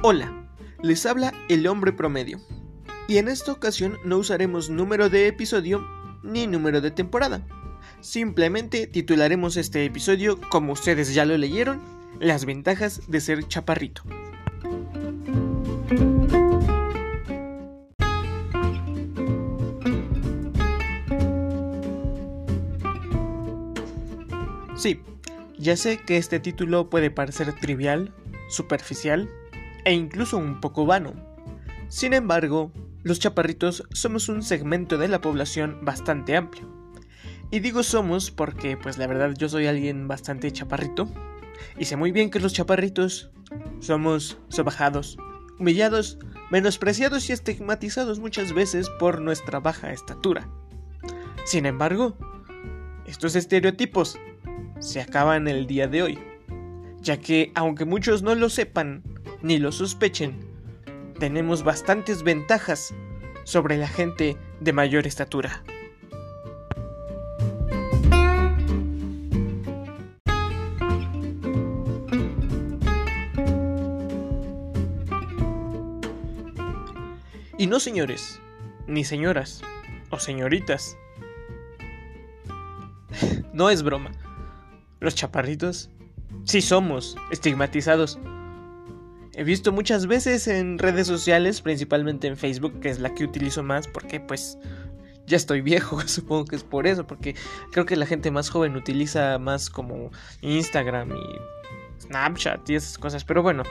Hola, les habla el hombre promedio. Y en esta ocasión no usaremos número de episodio ni número de temporada. Simplemente titularemos este episodio, como ustedes ya lo leyeron, Las ventajas de ser chaparrito. Sí, ya sé que este título puede parecer trivial, superficial e incluso un poco vano. Sin embargo, los chaparritos somos un segmento de la población bastante amplio. Y digo somos porque pues la verdad yo soy alguien bastante chaparrito y sé muy bien que los chaparritos somos sobajados, humillados, menospreciados y estigmatizados muchas veces por nuestra baja estatura. Sin embargo, estos estereotipos se acaban el día de hoy, ya que aunque muchos no lo sepan, ni lo sospechen, tenemos bastantes ventajas sobre la gente de mayor estatura. Y no señores, ni señoras, o señoritas. no es broma. Los chaparritos sí somos estigmatizados He visto muchas veces en redes sociales, principalmente en Facebook, que es la que utilizo más porque pues ya estoy viejo, supongo que es por eso, porque creo que la gente más joven utiliza más como Instagram y Snapchat y esas cosas, pero bueno,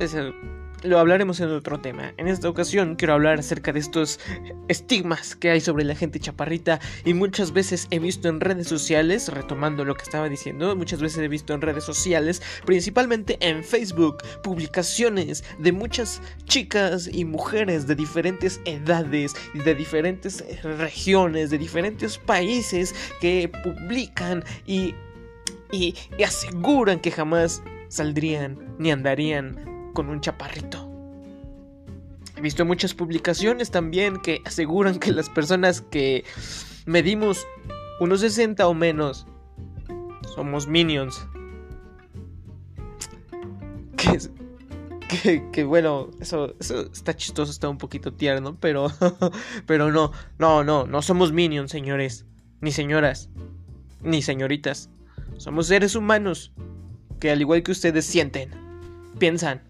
eso lo hablaremos en otro tema. En esta ocasión quiero hablar acerca de estos estigmas que hay sobre la gente chaparrita y muchas veces he visto en redes sociales, retomando lo que estaba diciendo, muchas veces he visto en redes sociales, principalmente en Facebook, publicaciones de muchas chicas y mujeres de diferentes edades de diferentes regiones, de diferentes países que publican y, y aseguran que jamás saldrían ni andarían con un chaparrito. He visto muchas publicaciones también que aseguran que las personas que medimos unos 60 o menos somos minions. Que, que, bueno, eso, eso, está chistoso, está un poquito tierno, pero, pero no, no, no, no somos minions, señores, ni señoras, ni señoritas. Somos seres humanos que al igual que ustedes sienten, piensan,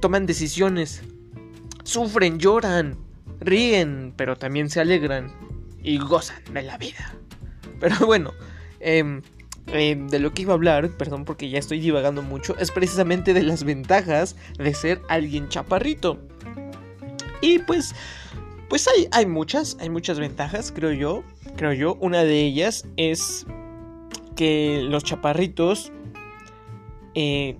toman decisiones, sufren, lloran, ríen, pero también se alegran y gozan de la vida. Pero bueno, em, em, de lo que iba a hablar, perdón porque ya estoy divagando mucho, es precisamente de las ventajas de ser alguien chaparrito. Y pues, pues hay, hay muchas, hay muchas ventajas, creo yo. Creo yo, una de ellas es que los chaparritos eh,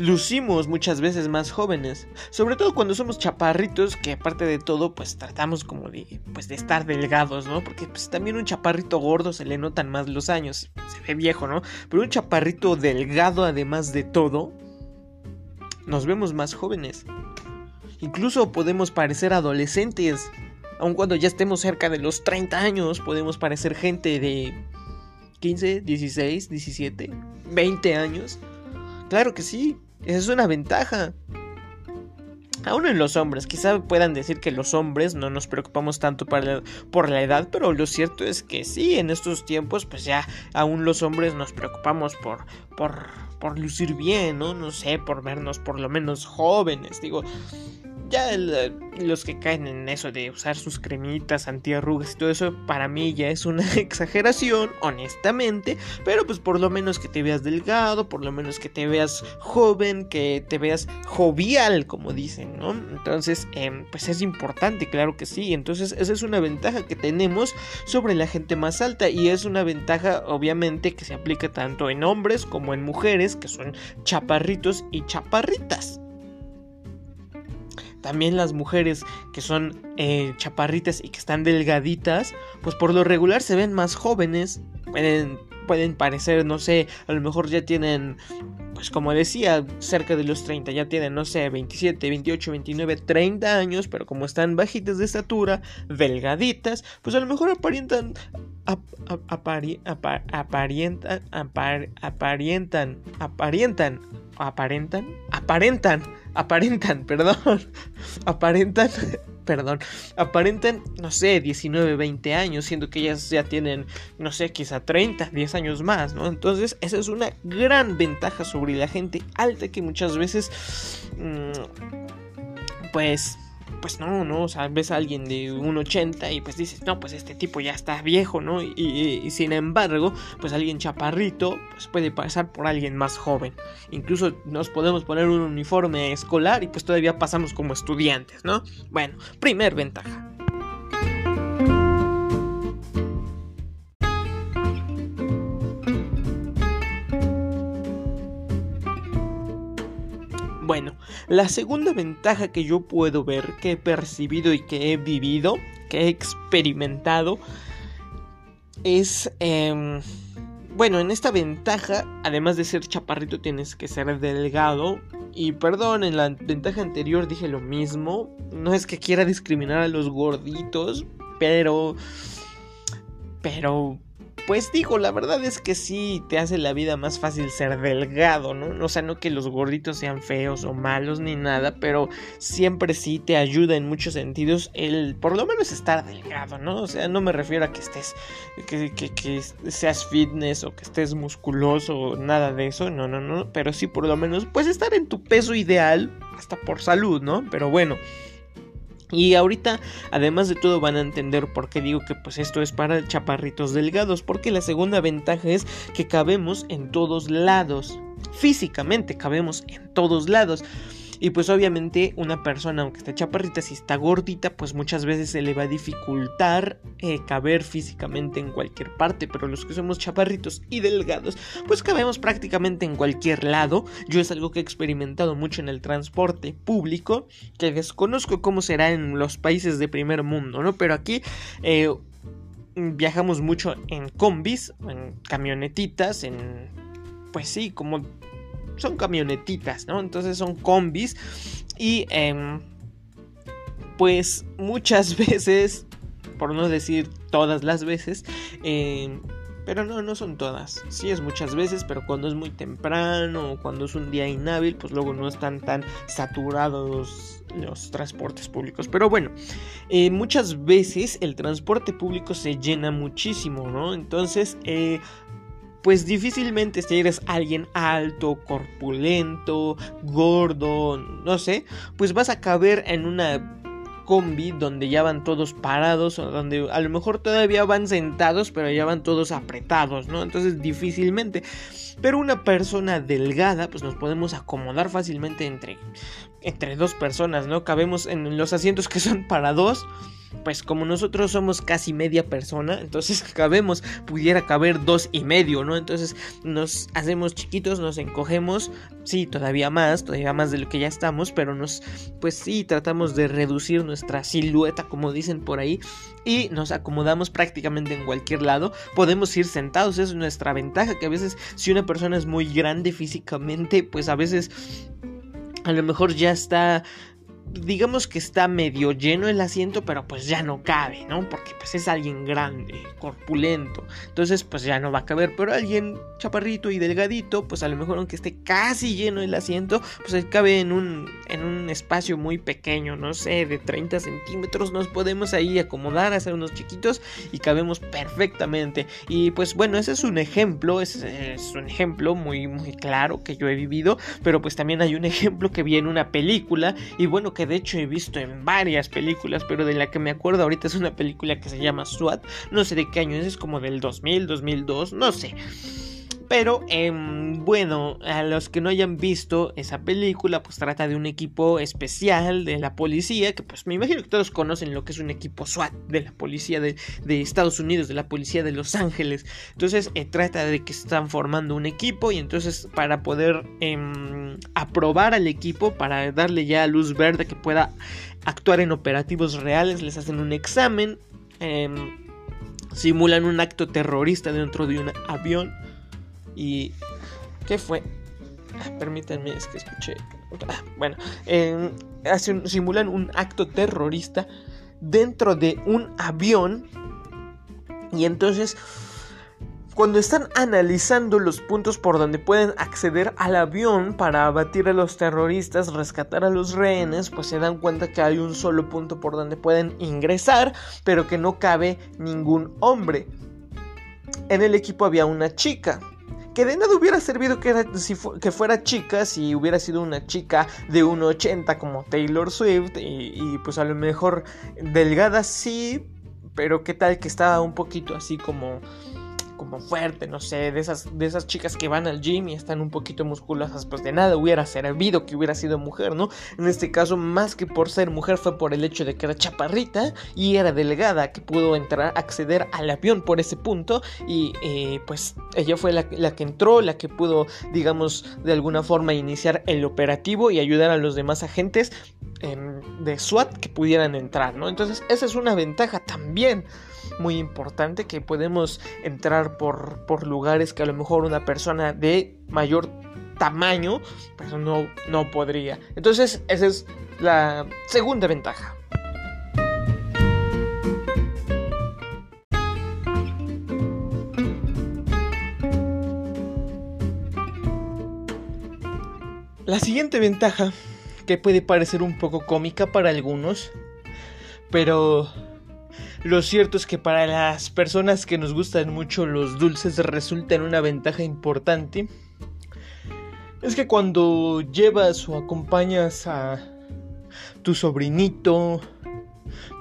lucimos muchas veces más jóvenes, sobre todo cuando somos chaparritos, que aparte de todo, pues tratamos como de, pues, de estar delgados, ¿no? Porque pues, también un chaparrito gordo se le notan más los años, se ve viejo, ¿no? Pero un chaparrito delgado, además de todo, nos vemos más jóvenes. Incluso podemos parecer adolescentes, aun cuando ya estemos cerca de los 30 años, podemos parecer gente de 15, 16, 17, 20 años. Claro que sí, esa es una ventaja. Aún en los hombres, quizá puedan decir que los hombres no nos preocupamos tanto por la edad, pero lo cierto es que sí, en estos tiempos, pues ya aún los hombres nos preocupamos por, por, por lucir bien, ¿no? No sé, por vernos por lo menos jóvenes. Digo, ya los que caen en eso de usar sus cremitas antiarrugas y todo eso, para mí ya es una exageración, honestamente. Pero pues por lo menos que te veas delgado, por lo menos que te veas joven, que te veas jovial, como dicen, ¿no? Entonces, em, pues es importante, claro que sí. Entonces, esa es una ventaja que tenemos sobre la gente más alta. Y es una ventaja, obviamente, que se aplica tanto en hombres como en mujeres, que son chaparritos y chaparritas. También las mujeres que son eh, chaparritas y que están delgaditas, pues por lo regular se ven más jóvenes. Pueden, pueden parecer, no sé, a lo mejor ya tienen, pues como decía, cerca de los 30, ya tienen, no sé, 27, 28, 29, 30 años, pero como están bajitas de estatura, delgaditas, pues a lo mejor aparentan, aparentan, aparentan, aparentan, aparentan, aparentan, aparentan, perdón, aparentan perdón, aparentan, no sé, 19, 20 años, siendo que ellas ya tienen, no sé, quizá 30, 10 años más, ¿no? Entonces, esa es una gran ventaja sobre la gente alta que muchas veces, mmm, pues, pues no, no, o sea, ves a alguien de un 80 y pues dices, no, pues este tipo ya está viejo, ¿no? Y, sin embargo, pues alguien chaparrito, pues puede pasar por alguien más joven. Incluso nos podemos poner un uniforme escolar y pues todavía pasamos como estudiantes, ¿no? Bueno, primer ventaja. La segunda ventaja que yo puedo ver, que he percibido y que he vivido, que he experimentado, es... Em, bueno, en esta ventaja, además de ser chaparrito, tienes que ser delgado. Y perdón, en la ventaja anterior dije lo mismo. No es que quiera discriminar a los gorditos, pero... Pero pues digo, la verdad es que sí te hace la vida más fácil ser delgado, ¿no? O sea, no que los gorditos sean feos o malos ni nada, pero siempre sí te ayuda en muchos sentidos el por lo menos estar delgado, ¿no? O sea, no me refiero a que estés, que, que, seas fitness o que estés musculoso o nada de eso, no, no, no, pero sí por lo menos pues estar en tu peso ideal, hasta por salud, ¿no? Pero bueno. Y ahorita, además de todo, van a entender por qué digo que pues esto es para chaparritos delgados, porque la segunda ventaja es que cabemos en todos lados. Físicamente cabemos en todos lados. Y pues obviamente una persona, aunque esté chaparrita, si está gordita, pues muchas veces se le va a dificultar eh, caber físicamente en cualquier parte. Pero los que somos chaparritos y delgados, pues cabemos prácticamente en cualquier lado. Yo es algo que he experimentado mucho en el transporte público, que desconozco cómo será en los países de primer mundo, ¿no? Pero aquí... Eh, viajamos mucho en combis, en camionetitas, en pues sí, como son camionetitas, ¿no? Entonces son combis y em, pues muchas veces, por no decir todas las veces, em, pero no, no son todas. Sí es muchas veces, pero cuando es muy temprano o cuando es un día inhábil, pues luego no están tan saturados los transportes públicos. Pero bueno, eh, muchas veces el transporte público se llena muchísimo, ¿no? Entonces, eh, pues difícilmente si eres alguien alto, corpulento, gordo, no sé, pues vas a caber en una combi donde ya van todos parados o donde a lo mejor todavía van sentados pero ya van todos apretados, ¿no? Entonces difícilmente. Pero una persona delgada pues nos podemos acomodar fácilmente entre entre dos personas, ¿no? Cabemos en los asientos que son para dos pues como nosotros somos casi media persona, entonces cabemos, pudiera caber dos y medio, ¿no? Entonces nos hacemos chiquitos, nos encogemos, sí, todavía más, todavía más de lo que ya estamos, pero nos, pues sí, tratamos de reducir nuestra silueta, como dicen por ahí, y nos acomodamos prácticamente en cualquier lado. Podemos ir sentados, es nuestra ventaja, que a veces si una persona es muy grande físicamente, pues a veces a lo mejor ya está digamos que está medio lleno el asiento, pero pues ya no cabe, ¿no? Porque pues es alguien grande, corpulento. Entonces pues ya no va a caber, pero alguien chaparrito y delgadito, pues a lo mejor aunque esté casi lleno el asiento, pues cabe en un, en un espacio muy pequeño, no sé, de 30 centímetros. Nos podemos ahí acomodar, hacer unos chiquitos y cabemos perfectamente. Y pues bueno, ese es un ejemplo, es, es un ejemplo muy, muy claro que yo he vivido, pero pues también hay un ejemplo que vi en una película y bueno, que de hecho he visto en varias películas, pero de la que me acuerdo ahorita es una película que se llama SWAT, no sé de qué año es, es como del 2000, 2002, no sé. Pero em, bueno, a los que no hayan visto esa película, pues trata de un equipo especial de la policía, que pues me imagino que todos conocen lo que es un equipo SWAT de la policía de, Estados Unidos, de la policía de Los Ángeles. Entonces eh, trata de que están formando un equipo y entonces para poder em, aprobar al equipo, para darle ya luz verde que pueda actuar en operativos reales, les hacen un examen. Em, simulan un acto terrorista dentro de un avión. ¿Y qué fue? Ah, permítanme, es que escuché. Ah, bueno, simulan un acto terrorista dentro de un avión. Y entonces cuando están analizando los puntos por donde pueden acceder al avión para abatir a los terroristas, rescatar a los rehenes, pues se dan cuenta que hay un solo punto por donde pueden ingresar, pero que no cabe ningún hombre. En el equipo había una chica, que de nada hubiera servido que, que, fuera chica si hubiera sido una chica de 1,80 como Taylor Swift y, y, pues a lo mejor delgada sí, pero qué tal que estaba un poquito así como fuerte, no sé, de esas, de esas chicas que van al gym y están un poquito musculosas, pues de nada hubiera servido que hubiera sido mujer, ¿no? En este caso, más que por ser mujer, fue por el hecho de que era chaparrita y era delgada, que pudo entrar, acceder al avión por ese punto y eh, pues ella fue la, que entró, la que pudo, digamos, de alguna forma iniciar el operativo y ayudar a los demás agentes em, de SWAT que pudieran entrar, ¿no? Entonces, esa es una ventaja también muy importante que podemos entrar por, por lugares que a lo mejor una persona de mayor tamaño pues no, no podría. Entonces esa es la segunda ventaja. La siguiente ventaja, que puede parecer un poco cómica para algunos, pero lo cierto es que para las personas que nos gustan mucho los dulces resultan una ventaja importante. Es que cuando llevas o acompañas a tu sobrinito,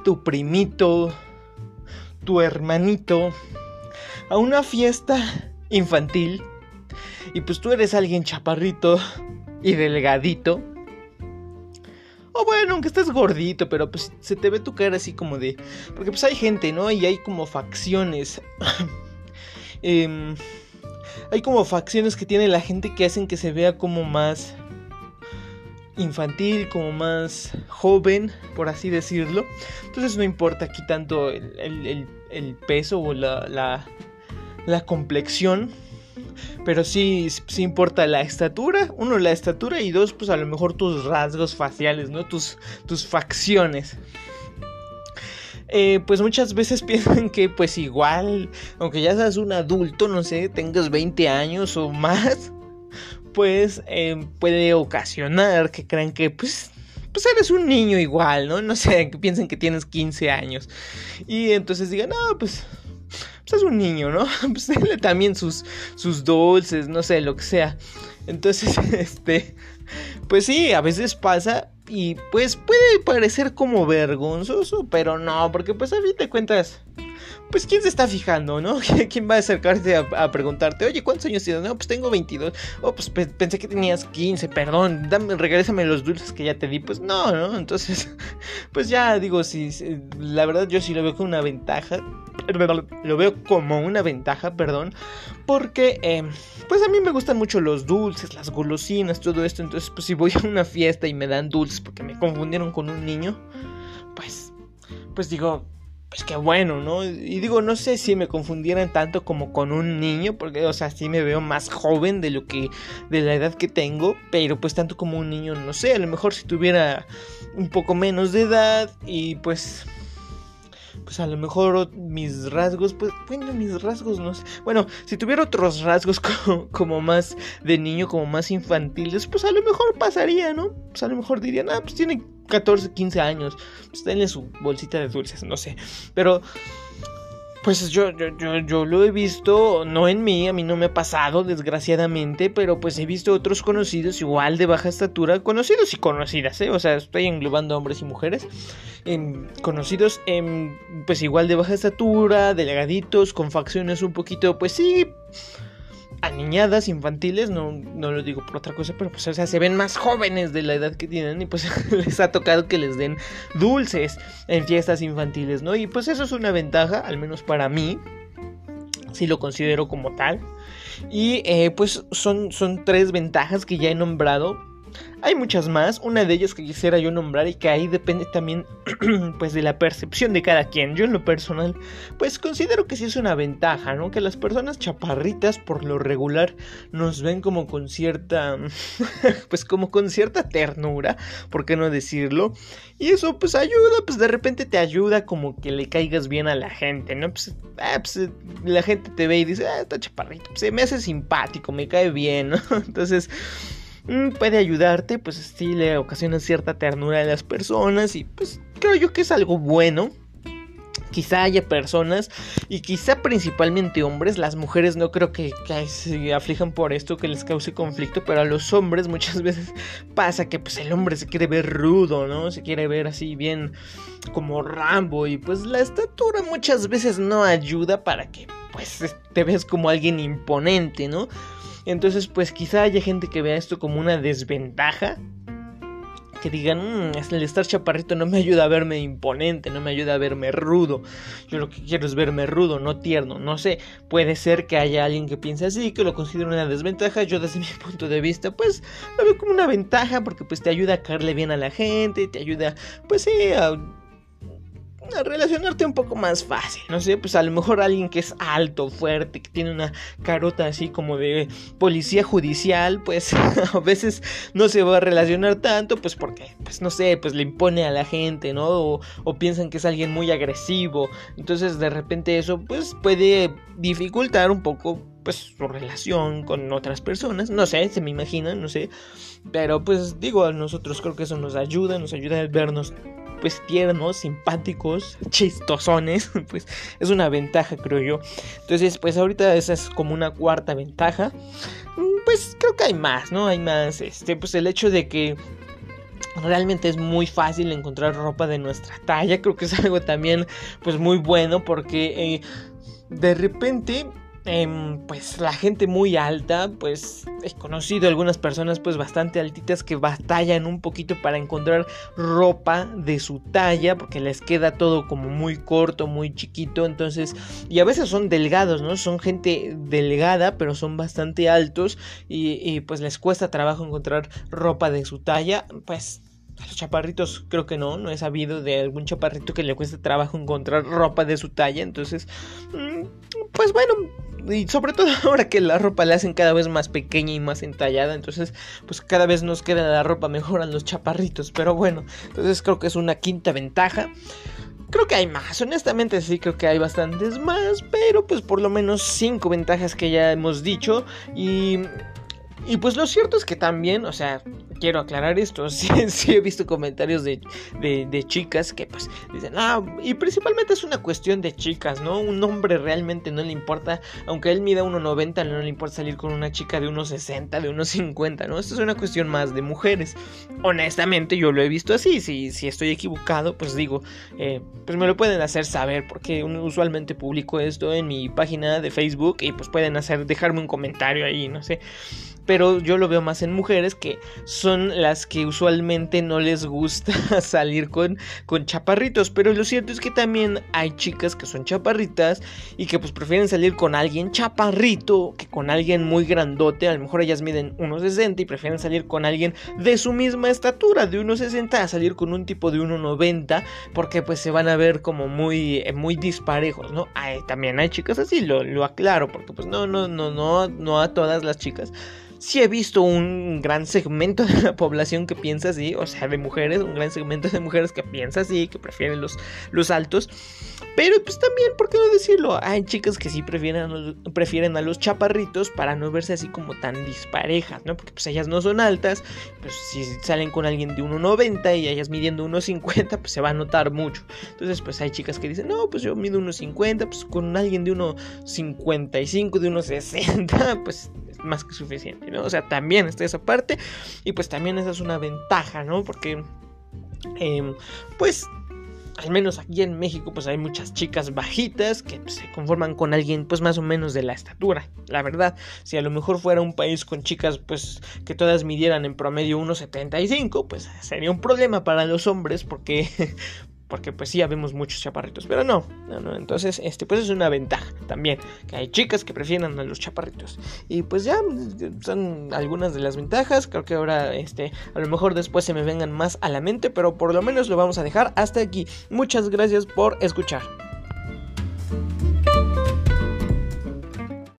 tu primito, tu hermanito a una fiesta infantil y pues tú eres alguien chaparrito y delgadito, o bueno, aunque estés gordito, pero pues se te ve tu cara así como de... Porque pues hay gente, ¿no? Y hay como facciones. Em, hay como facciones que tiene la gente que hacen que se vea como más infantil, como más joven, por así decirlo. Entonces no importa aquí tanto el, peso o la, la complexión pero sí, sí importa la estatura. Uno, la estatura y dos, pues a lo mejor tus rasgos faciales, ¿no? Tus, tus facciones. Eh, pues muchas veces piensan que pues igual, aunque ya seas un adulto, no sé, tengas 20 años o más, pues eh, puede ocasionar que crean que pues pues eres un niño igual, ¿no? No sé, que piensen que tienes 15 años. Y entonces digan, no, pues pues es un niño, ¿no? Pues denle también sus, sus dulces, no sé, lo que sea. Entonces, este, pues sí, a veces pasa y pues puede parecer como vergonzoso, pero no, porque pues a fin de cuentas, pues quién se está fijando, ¿no? ¿Quién va a acercarse a, preguntarte, oye, ¿cuántos años tienes? No, pues tengo 22. Oh, pues pensé que tenías 15, perdón, dame, regrésame los dulces que ya te di. Pues no, ¿no? Entonces, pues ya digo, sí, la verdad yo sí lo veo como una ventaja. Lo veo como una ventaja, perdón. Porque, em, pues a mí me gustan mucho los dulces, las golosinas, todo esto. Entonces, pues si voy a una fiesta y me dan dulces porque me confundieron con un niño, pues, pues digo, pues qué bueno, ¿no? Y digo, no sé si me confundieran tanto como con un niño, porque, o sea, sí me veo más joven de lo que, de la edad que tengo, pero pues tanto como un niño, no sé, a lo mejor si tuviera un poco menos de edad y pues pues a lo mejor mis rasgos, pues bueno, mis rasgos no sé. Bueno, si tuviera otros rasgos como, más de niño, como más infantiles, pues a lo mejor pasaría, ¿no? Pues a lo mejor dirían, ah, pues tiene 14, 15 años, pues denle su bolsita de dulces, no sé. Pero pues yo, yo, yo, lo he visto, no en mí, a mí no me ha pasado, desgraciadamente, pero pues he visto otros conocidos igual de baja estatura, conocidos y conocidas, ¿eh? O sea, estoy englobando hombres y mujeres, em, conocidos, em, pues igual de baja estatura, delgaditos, con facciones un poquito, pues sí, a infantiles, no, no lo digo por otra cosa, pero pues o sea, se ven más jóvenes de la edad que tienen y pues les ha tocado que les den dulces en fiestas infantiles, ¿no? Y pues eso es una ventaja, al menos para mí, si lo considero como tal. Y eh, pues son, son tres ventajas que ya he nombrado Hay muchas más, una de ellas que quisiera yo nombrar y que ahí depende también pues de la percepción de cada quien. Yo en lo personal pues considero que sí es una ventaja, ¿no? Que las personas chaparritas por lo regular nos ven como con cierta pues como con cierta ternura, ¿por qué no decirlo? Y eso pues ayuda, pues de repente te ayuda como que le caigas bien a la gente, ¿no? Pues, ah, pues la gente te ve y dice, ah, está chaparrito, pues, se me hace simpático, me cae bien, ¿no? Entonces puede ayudarte, pues sí le ocasiona cierta ternura a las personas y pues creo yo que es algo bueno. Quizá haya personas y quizá principalmente hombres, las mujeres no creo que, se aflijan por esto, que les cause conflicto, pero a los hombres muchas veces pasa que pues el hombre se quiere ver rudo, ¿no? Se quiere ver así bien como Rambo y pues la estatura muchas veces no ayuda para que pues te ves como alguien imponente, ¿no? Entonces, pues quizá haya gente que vea esto como una desventaja. Que digan, mmm, el estar chaparrito no me ayuda a verme imponente, no me ayuda a verme rudo. Yo lo que quiero es verme rudo, no tierno. No sé, puede ser que haya alguien que piense así, que lo considere una desventaja. Yo desde mi punto de vista, pues lo veo como una ventaja porque pues te ayuda a caerle bien a la gente, te ayuda, pues sí, a relacionarte un poco más fácil. No sé, pues a lo mejor alguien que es alto, fuerte, que tiene una carota así como de policía judicial, pues a veces no se va a relacionar tanto, pues porque, pues no sé, pues le impone a la gente, ¿no? O, piensan que es alguien muy agresivo. Entonces de repente eso, pues puede dificultar un poco pues su relación con otras personas, no sé, se me imagina, no sé, pero pues digo, a nosotros creo que eso nos ayuda, nos ayuda a vernos pues tiernos, simpáticos, chistosones, pues es una ventaja creo yo. Entonces pues ahorita esa es como una cuarta ventaja. Mm, pues creo que hay más, ¿no? Hay más, este, pues el hecho de que realmente es muy fácil encontrar ropa de nuestra talla. Creo que es algo también pues muy bueno porque eh, de repente Em, pues la gente muy alta, pues he conocido algunas personas pues bastante altitas que batallan un poquito para encontrar ropa de su talla porque les queda todo como muy corto, muy chiquito, entonces y a veces son delgados, ¿no? Son gente delgada pero son bastante altos y, y pues les cuesta trabajo encontrar ropa de su talla, pues a los chaparritos creo que no, no he sabido de algún chaparrito que le cueste trabajo encontrar ropa de su talla, entonces, mm, pues bueno, y sobre todo ahora que la ropa la hacen cada vez más pequeña y más entallada, entonces pues cada vez nos queda la ropa mejor a los chaparritos, pero bueno, entonces creo que es una quinta ventaja. Creo que hay más, honestamente sí creo que hay bastantes más, pero pues por lo menos cinco ventajas que ya hemos dicho y y pues lo cierto es que también, o sea, quiero aclarar esto, sí, he visto comentarios de, de, chicas que pues dicen, ah, y principalmente es una cuestión de chicas, ¿no? Un hombre realmente no le importa, aunque él mida 1,90, no le importa salir con una chica de 1,60, de 1,50, ¿no? Esto es una cuestión más de mujeres. Honestamente yo lo he visto así, si, si estoy equivocado, pues digo, eh, pues me lo pueden hacer saber, porque usualmente publico esto en mi página de Facebook y pues pueden hacer, dejarme un comentario ahí, no sé pero yo lo veo más en mujeres que son las que usualmente no les gusta salir con, con chaparritos, pero lo cierto es que también hay chicas que son chaparritas y que pues prefieren salir con alguien chaparrito que con alguien muy grandote, a lo mejor ellas miden 1,60 y prefieren salir con alguien de su misma estatura, de 1,60 a salir con un tipo de 1,90 porque pues se van a ver como muy, eh, muy disparejos, ¿no? también hay chicas así, lo, lo aclaro, porque pues no, no, no, no, no a todas las chicas sí he visto un gran segmento de la población que piensa así, o sea, de mujeres, un gran segmento de mujeres que piensa así, que prefieren los, los altos. Pero pues también, ¿por qué no decirlo? Hay chicas que sí prefieren prefieren a los chaparritos para no verse así como tan disparejas, ¿no? Porque pues ellas no son altas, pues si salen con alguien de 1,90 y ellas midiendo 1,50, pues se va a notar mucho. Entonces pues hay chicas que dicen, no, pues yo mido 1,50, pues con alguien de 1,55, de 1,60, pues más que suficiente, ¿no? O sea, también está esa parte y pues también esa es una ventaja, ¿no? Porque, em, pues, al menos aquí en México, pues hay muchas chicas bajitas que pues, se conforman con alguien, pues más o menos de la estatura. La verdad, si a lo mejor fuera un país con chicas, pues que todas midieran en promedio 1,75, pues sería un problema para los hombres porque porque pues sí habemos muchos chaparritos, pero no, no, no, entonces este pues es una ventaja también, que hay chicas que prefieren a los chaparritos. Y pues ya son algunas de las ventajas, creo que ahora este a lo mejor después se me vengan más a la mente, pero por lo menos lo vamos a dejar hasta aquí. Muchas gracias por escuchar.